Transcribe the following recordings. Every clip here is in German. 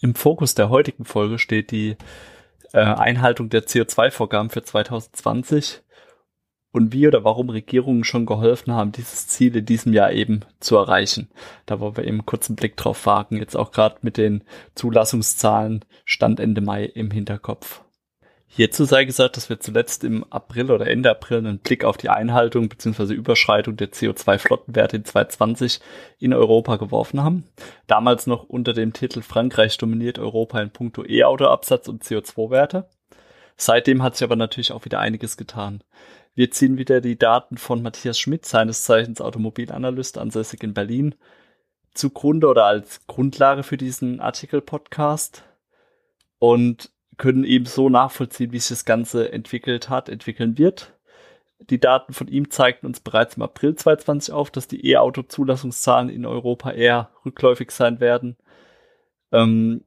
Im Fokus der heutigen Folge steht die äh, Einhaltung der CO2-Vorgaben für 2020 und wie oder warum Regierungen schon geholfen haben, dieses Ziel in diesem Jahr eben zu erreichen. Da wollen wir eben einen kurzen Blick drauf wagen, jetzt auch gerade mit den Zulassungszahlen Stand Ende Mai im Hinterkopf. Hierzu sei gesagt, dass wir zuletzt im April oder Ende April einen Blick auf die Einhaltung bzw. Überschreitung der CO2-Flottenwerte in 2020 in Europa geworfen haben. Damals noch unter dem Titel Frankreich dominiert Europa in puncto E-Auto-Absatz und CO2-Werte. Seitdem hat sich aber natürlich auch wieder einiges getan. Wir ziehen wieder die Daten von Matthias Schmidt, seines Zeichens Automobilanalyst ansässig in Berlin, zugrunde oder als Grundlage für diesen Artikel-Podcast. Und können eben so nachvollziehen, wie sich das Ganze entwickelt hat, entwickeln wird. Die Daten von ihm zeigten uns bereits im April 2020 auf, dass die E-Auto-Zulassungszahlen in Europa eher rückläufig sein werden. Ähm,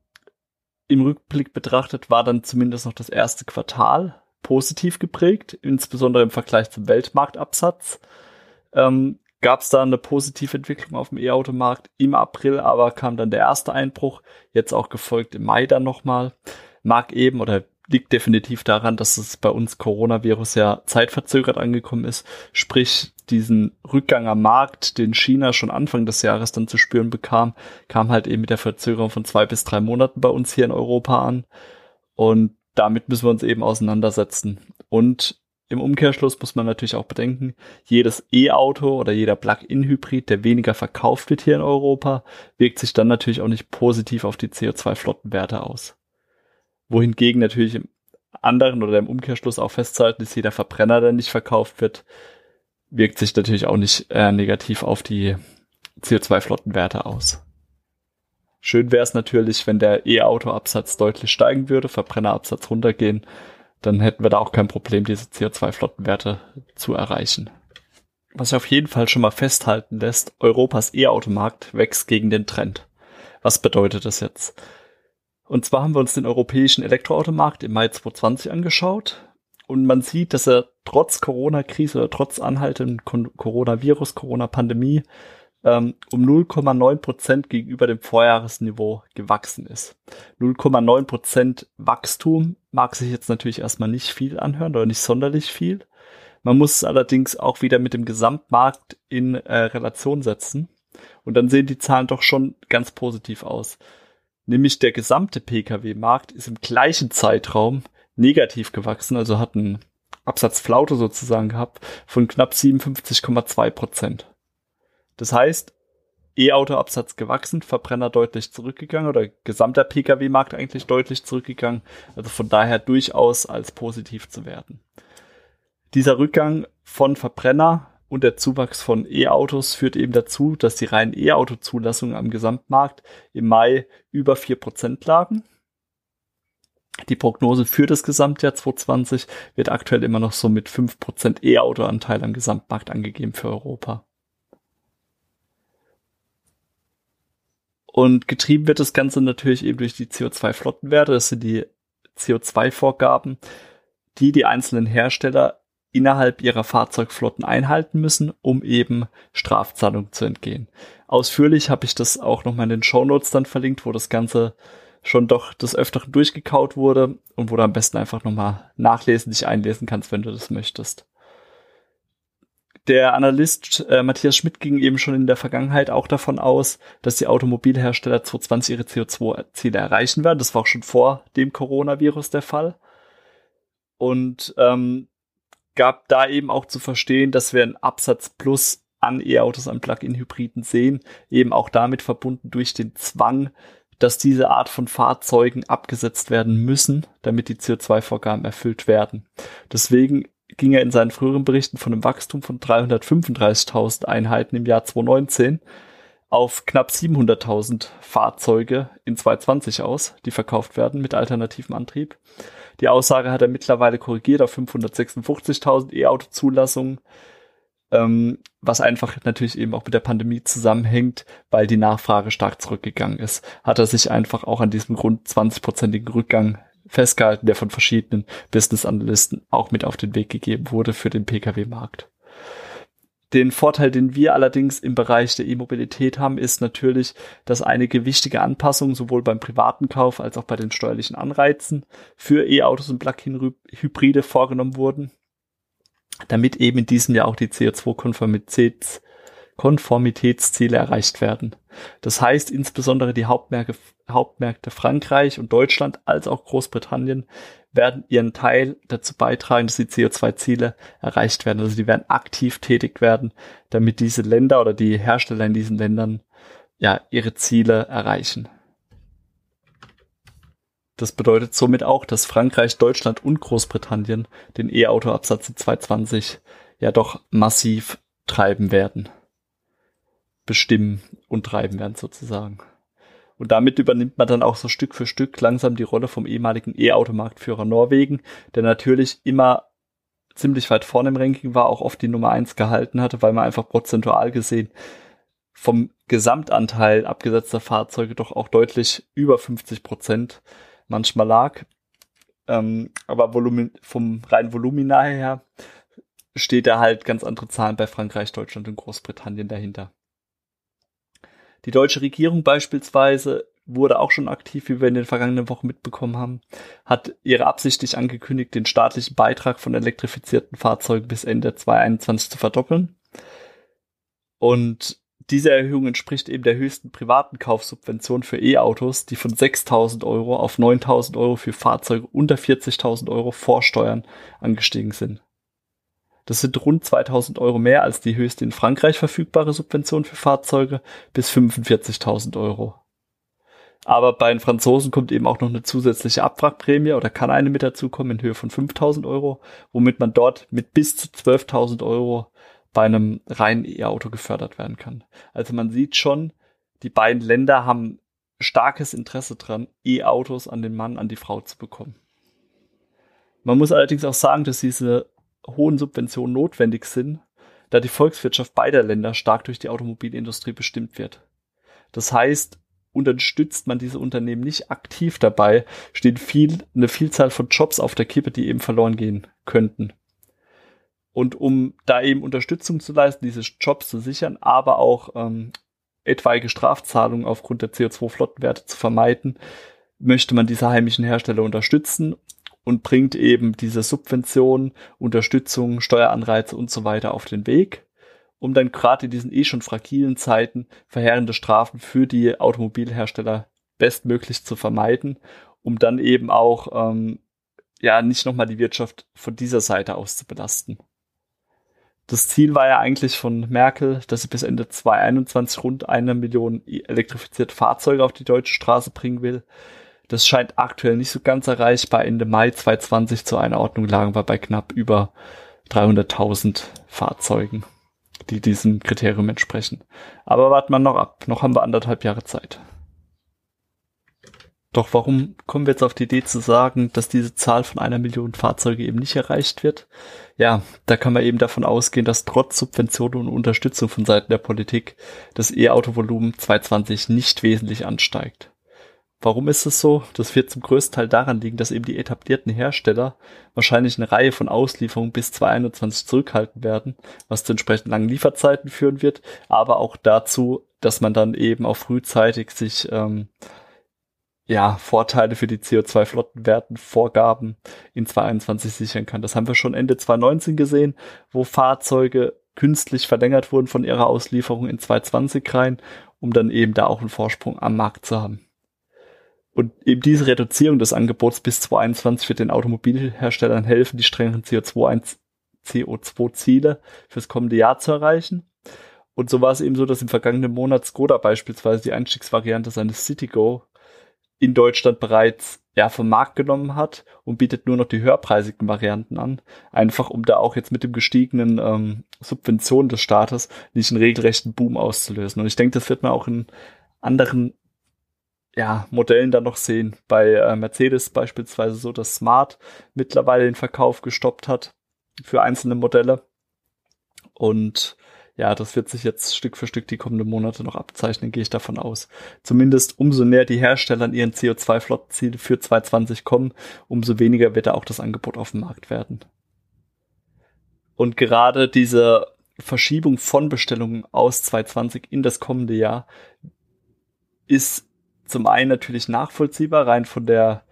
Im Rückblick betrachtet war dann zumindest noch das erste Quartal positiv geprägt, insbesondere im Vergleich zum Weltmarktabsatz. Ähm, Gab es da eine positive Entwicklung auf dem E-Automarkt im April, aber kam dann der erste Einbruch, jetzt auch gefolgt im Mai dann nochmal mag eben oder liegt definitiv daran, dass es bei uns Coronavirus ja zeitverzögert angekommen ist. Sprich, diesen Rückgang am Markt, den China schon Anfang des Jahres dann zu spüren bekam, kam halt eben mit der Verzögerung von zwei bis drei Monaten bei uns hier in Europa an. Und damit müssen wir uns eben auseinandersetzen. Und im Umkehrschluss muss man natürlich auch bedenken, jedes E-Auto oder jeder Plug-in-Hybrid, der weniger verkauft wird hier in Europa, wirkt sich dann natürlich auch nicht positiv auf die CO2-Flottenwerte aus wohingegen natürlich im anderen oder im Umkehrschluss auch festzuhalten ist, jeder Verbrenner, der nicht verkauft wird, wirkt sich natürlich auch nicht äh, negativ auf die CO2-Flottenwerte aus. Schön wäre es natürlich, wenn der E-Auto-Absatz deutlich steigen würde, Verbrennerabsatz runtergehen, dann hätten wir da auch kein Problem, diese CO2-Flottenwerte zu erreichen. Was sich auf jeden Fall schon mal festhalten lässt, Europas E-Automarkt wächst gegen den Trend. Was bedeutet das jetzt? Und zwar haben wir uns den europäischen Elektroautomarkt im Mai 2020 angeschaut. Und man sieht, dass er trotz Corona-Krise oder trotz anhaltendem Coronavirus, Corona-Pandemie ähm, um 0,9 Prozent gegenüber dem Vorjahresniveau gewachsen ist. 0,9 Prozent Wachstum mag sich jetzt natürlich erstmal nicht viel anhören oder nicht sonderlich viel. Man muss es allerdings auch wieder mit dem Gesamtmarkt in äh, Relation setzen. Und dann sehen die Zahlen doch schon ganz positiv aus nämlich der gesamte Pkw-Markt ist im gleichen Zeitraum negativ gewachsen, also hat einen Absatzflaute sozusagen gehabt von knapp 57,2 Prozent. Das heißt, E-Auto-Absatz gewachsen, Verbrenner deutlich zurückgegangen oder gesamter Pkw-Markt eigentlich deutlich zurückgegangen. Also von daher durchaus als positiv zu werten. Dieser Rückgang von Verbrenner und der Zuwachs von E-Autos führt eben dazu, dass die reinen E-Auto-Zulassungen am Gesamtmarkt im Mai über 4% lagen. Die Prognose für das Gesamtjahr 2020 wird aktuell immer noch so mit 5% E-Auto-Anteil am Gesamtmarkt angegeben für Europa. Und getrieben wird das Ganze natürlich eben durch die CO2-Flottenwerte. Das sind die CO2-Vorgaben, die die einzelnen Hersteller innerhalb ihrer Fahrzeugflotten einhalten müssen, um eben Strafzahlungen zu entgehen. Ausführlich habe ich das auch nochmal in den Show Notes dann verlinkt, wo das Ganze schon doch des Öfteren durchgekaut wurde und wo du am besten einfach nochmal nachlesen, dich einlesen kannst, wenn du das möchtest. Der Analyst äh, Matthias Schmidt ging eben schon in der Vergangenheit auch davon aus, dass die Automobilhersteller 2020 ihre CO2-Ziele erreichen werden. Das war auch schon vor dem Coronavirus der Fall. Und ähm, gab da eben auch zu verstehen, dass wir einen Absatz plus an E-Autos, an Plug-in-Hybriden sehen, eben auch damit verbunden durch den Zwang, dass diese Art von Fahrzeugen abgesetzt werden müssen, damit die CO2-Vorgaben erfüllt werden. Deswegen ging er in seinen früheren Berichten von einem Wachstum von 335.000 Einheiten im Jahr 2019 auf knapp 700.000 Fahrzeuge in 2020 aus, die verkauft werden mit alternativem Antrieb. Die Aussage hat er mittlerweile korrigiert auf 556.000 E-Auto-Zulassungen, ähm, was einfach natürlich eben auch mit der Pandemie zusammenhängt, weil die Nachfrage stark zurückgegangen ist. Hat er sich einfach auch an diesem rund 20-prozentigen Rückgang festgehalten, der von verschiedenen Business-Analysten auch mit auf den Weg gegeben wurde für den Pkw-Markt. Den Vorteil, den wir allerdings im Bereich der E-Mobilität haben, ist natürlich, dass einige wichtige Anpassungen sowohl beim privaten Kauf als auch bei den steuerlichen Anreizen für E-Autos und Plug-in-Hybride vorgenommen wurden, damit eben in diesem Jahr auch die CO2-Konformitäts Konformitätsziele erreicht werden. Das heißt, insbesondere die Hauptmärkte, Hauptmärkte Frankreich und Deutschland als auch Großbritannien werden ihren Teil dazu beitragen, dass die CO2-Ziele erreicht werden. Also die werden aktiv tätig werden, damit diese Länder oder die Hersteller in diesen Ländern ja ihre Ziele erreichen. Das bedeutet somit auch, dass Frankreich, Deutschland und Großbritannien den E-Auto-Absatz in 2020 ja doch massiv treiben werden bestimmen und treiben werden sozusagen. Und damit übernimmt man dann auch so Stück für Stück langsam die Rolle vom ehemaligen E-Automarktführer Norwegen, der natürlich immer ziemlich weit vorne im Ranking war, auch oft die Nummer eins gehalten hatte, weil man einfach prozentual gesehen vom Gesamtanteil abgesetzter Fahrzeuge doch auch deutlich über 50 Prozent manchmal lag. Ähm, aber Volumen, vom reinen Volumina her steht da halt ganz andere Zahlen bei Frankreich, Deutschland und Großbritannien dahinter. Die deutsche Regierung beispielsweise wurde auch schon aktiv, wie wir in den vergangenen Wochen mitbekommen haben, hat ihre absichtlich angekündigt, den staatlichen Beitrag von elektrifizierten Fahrzeugen bis Ende 2021 zu verdoppeln. Und diese Erhöhung entspricht eben der höchsten privaten Kaufsubvention für E-Autos, die von 6.000 Euro auf 9.000 Euro für Fahrzeuge unter 40.000 Euro vor Steuern angestiegen sind. Das sind rund 2000 Euro mehr als die höchste in Frankreich verfügbare Subvention für Fahrzeuge bis 45.000 Euro. Aber bei den Franzosen kommt eben auch noch eine zusätzliche Abwrackprämie oder kann eine mit dazukommen in Höhe von 5000 Euro, womit man dort mit bis zu 12.000 Euro bei einem reinen E-Auto gefördert werden kann. Also man sieht schon, die beiden Länder haben starkes Interesse dran, E-Autos an den Mann, an die Frau zu bekommen. Man muss allerdings auch sagen, dass diese hohen Subventionen notwendig sind, da die Volkswirtschaft beider Länder stark durch die Automobilindustrie bestimmt wird. Das heißt, unterstützt man diese Unternehmen nicht aktiv dabei, steht viel, eine Vielzahl von Jobs auf der Kippe, die eben verloren gehen könnten. Und um da eben Unterstützung zu leisten, diese Jobs zu sichern, aber auch ähm, etwaige Strafzahlungen aufgrund der CO2-Flottenwerte zu vermeiden, möchte man diese heimischen Hersteller unterstützen und bringt eben diese Subvention, Unterstützung, Steueranreize und so weiter auf den Weg, um dann gerade in diesen eh schon fragilen Zeiten verheerende Strafen für die Automobilhersteller bestmöglich zu vermeiden, um dann eben auch ähm, ja nicht nochmal die Wirtschaft von dieser Seite aus zu belasten. Das Ziel war ja eigentlich von Merkel, dass sie bis Ende 2021 rund eine Million elektrifizierte Fahrzeuge auf die deutsche Straße bringen will. Das scheint aktuell nicht so ganz erreichbar. Ende Mai 2020 zur Einordnung lagen wir bei knapp über 300.000 Fahrzeugen, die diesem Kriterium entsprechen. Aber warten wir noch ab. Noch haben wir anderthalb Jahre Zeit. Doch warum kommen wir jetzt auf die Idee zu sagen, dass diese Zahl von einer Million Fahrzeuge eben nicht erreicht wird? Ja, da kann man eben davon ausgehen, dass trotz Subventionen und Unterstützung von Seiten der Politik das E-Auto-Volumen 2020 nicht wesentlich ansteigt. Warum ist es so? Das wird zum größten Teil daran liegen, dass eben die etablierten Hersteller wahrscheinlich eine Reihe von Auslieferungen bis 2021 zurückhalten werden, was zu entsprechend langen Lieferzeiten führen wird, aber auch dazu, dass man dann eben auch frühzeitig sich ähm, ja, Vorteile für die CO2-Flottenwerten, Vorgaben in 2021 sichern kann. Das haben wir schon Ende 2019 gesehen, wo Fahrzeuge künstlich verlängert wurden von ihrer Auslieferung in 2020 rein, um dann eben da auch einen Vorsprung am Markt zu haben. Und eben diese Reduzierung des Angebots bis 2021 wird den Automobilherstellern helfen, die strengeren CO2-Ziele fürs kommende Jahr zu erreichen. Und so war es eben so, dass im vergangenen Monat Skoda beispielsweise die Einstiegsvariante seines Citigo in Deutschland bereits ja, vom Markt genommen hat und bietet nur noch die höherpreisigen Varianten an. Einfach um da auch jetzt mit dem gestiegenen ähm, Subventionen des Staates nicht einen regelrechten Boom auszulösen. Und ich denke, das wird man auch in anderen ja, Modellen dann noch sehen. Bei äh, Mercedes beispielsweise so, dass Smart mittlerweile den Verkauf gestoppt hat für einzelne Modelle. Und ja, das wird sich jetzt Stück für Stück die kommenden Monate noch abzeichnen, gehe ich davon aus. Zumindest umso näher die Hersteller an ihren CO2-Flottenziele für 2020 kommen, umso weniger wird da auch das Angebot auf dem Markt werden. Und gerade diese Verschiebung von Bestellungen aus 2020 in das kommende Jahr ist zum einen natürlich nachvollziehbar, rein von der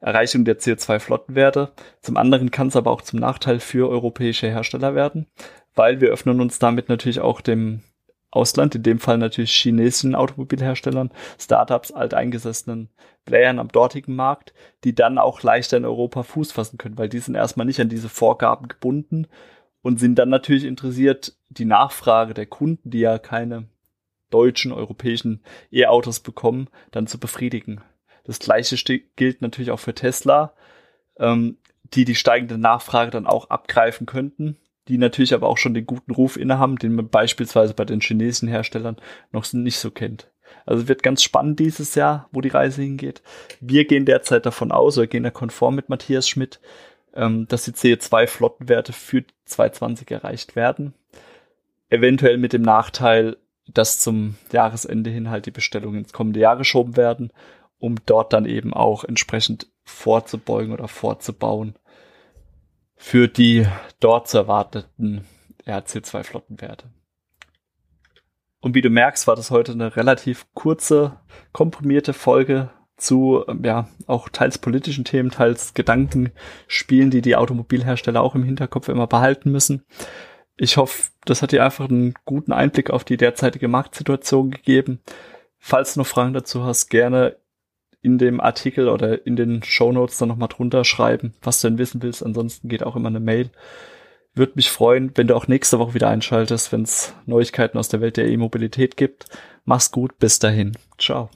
Erreichung der CO2-Flottenwerte. Zum anderen kann es aber auch zum Nachteil für europäische Hersteller werden, weil wir öffnen uns damit natürlich auch dem Ausland, in dem Fall natürlich chinesischen Automobilherstellern, Startups, alteingesessenen Playern am dortigen Markt, die dann auch leichter in Europa Fuß fassen können, weil die sind erstmal nicht an diese Vorgaben gebunden und sind dann natürlich interessiert, die Nachfrage der Kunden, die ja keine deutschen, europäischen E-Autos bekommen, dann zu befriedigen. Das gleiche gilt natürlich auch für Tesla, ähm, die die steigende Nachfrage dann auch abgreifen könnten die natürlich aber auch schon den guten Ruf innehaben, den man beispielsweise bei den chinesischen Herstellern noch nicht so kennt. Also wird ganz spannend dieses Jahr, wo die Reise hingeht. Wir gehen derzeit davon aus, oder gehen da konform mit Matthias Schmidt, ähm, dass die CO2-Flottenwerte für 2020 erreicht werden. Eventuell mit dem Nachteil, dass zum Jahresende hin halt die Bestellungen ins kommende Jahr geschoben werden, um dort dann eben auch entsprechend vorzubeugen oder vorzubauen für die dort zu erwarteten RC2-Flottenwerte. Und wie du merkst, war das heute eine relativ kurze, komprimierte Folge zu, ähm, ja, auch teils politischen Themen, teils Gedankenspielen, die die Automobilhersteller auch im Hinterkopf immer behalten müssen. Ich hoffe, das hat dir einfach einen guten Einblick auf die derzeitige Marktsituation gegeben. Falls du noch Fragen dazu hast, gerne in dem Artikel oder in den Show Notes dann nochmal drunter schreiben, was du denn wissen willst. Ansonsten geht auch immer eine Mail. Würde mich freuen, wenn du auch nächste Woche wieder einschaltest, wenn es Neuigkeiten aus der Welt der E-Mobilität gibt. Mach's gut, bis dahin. Ciao.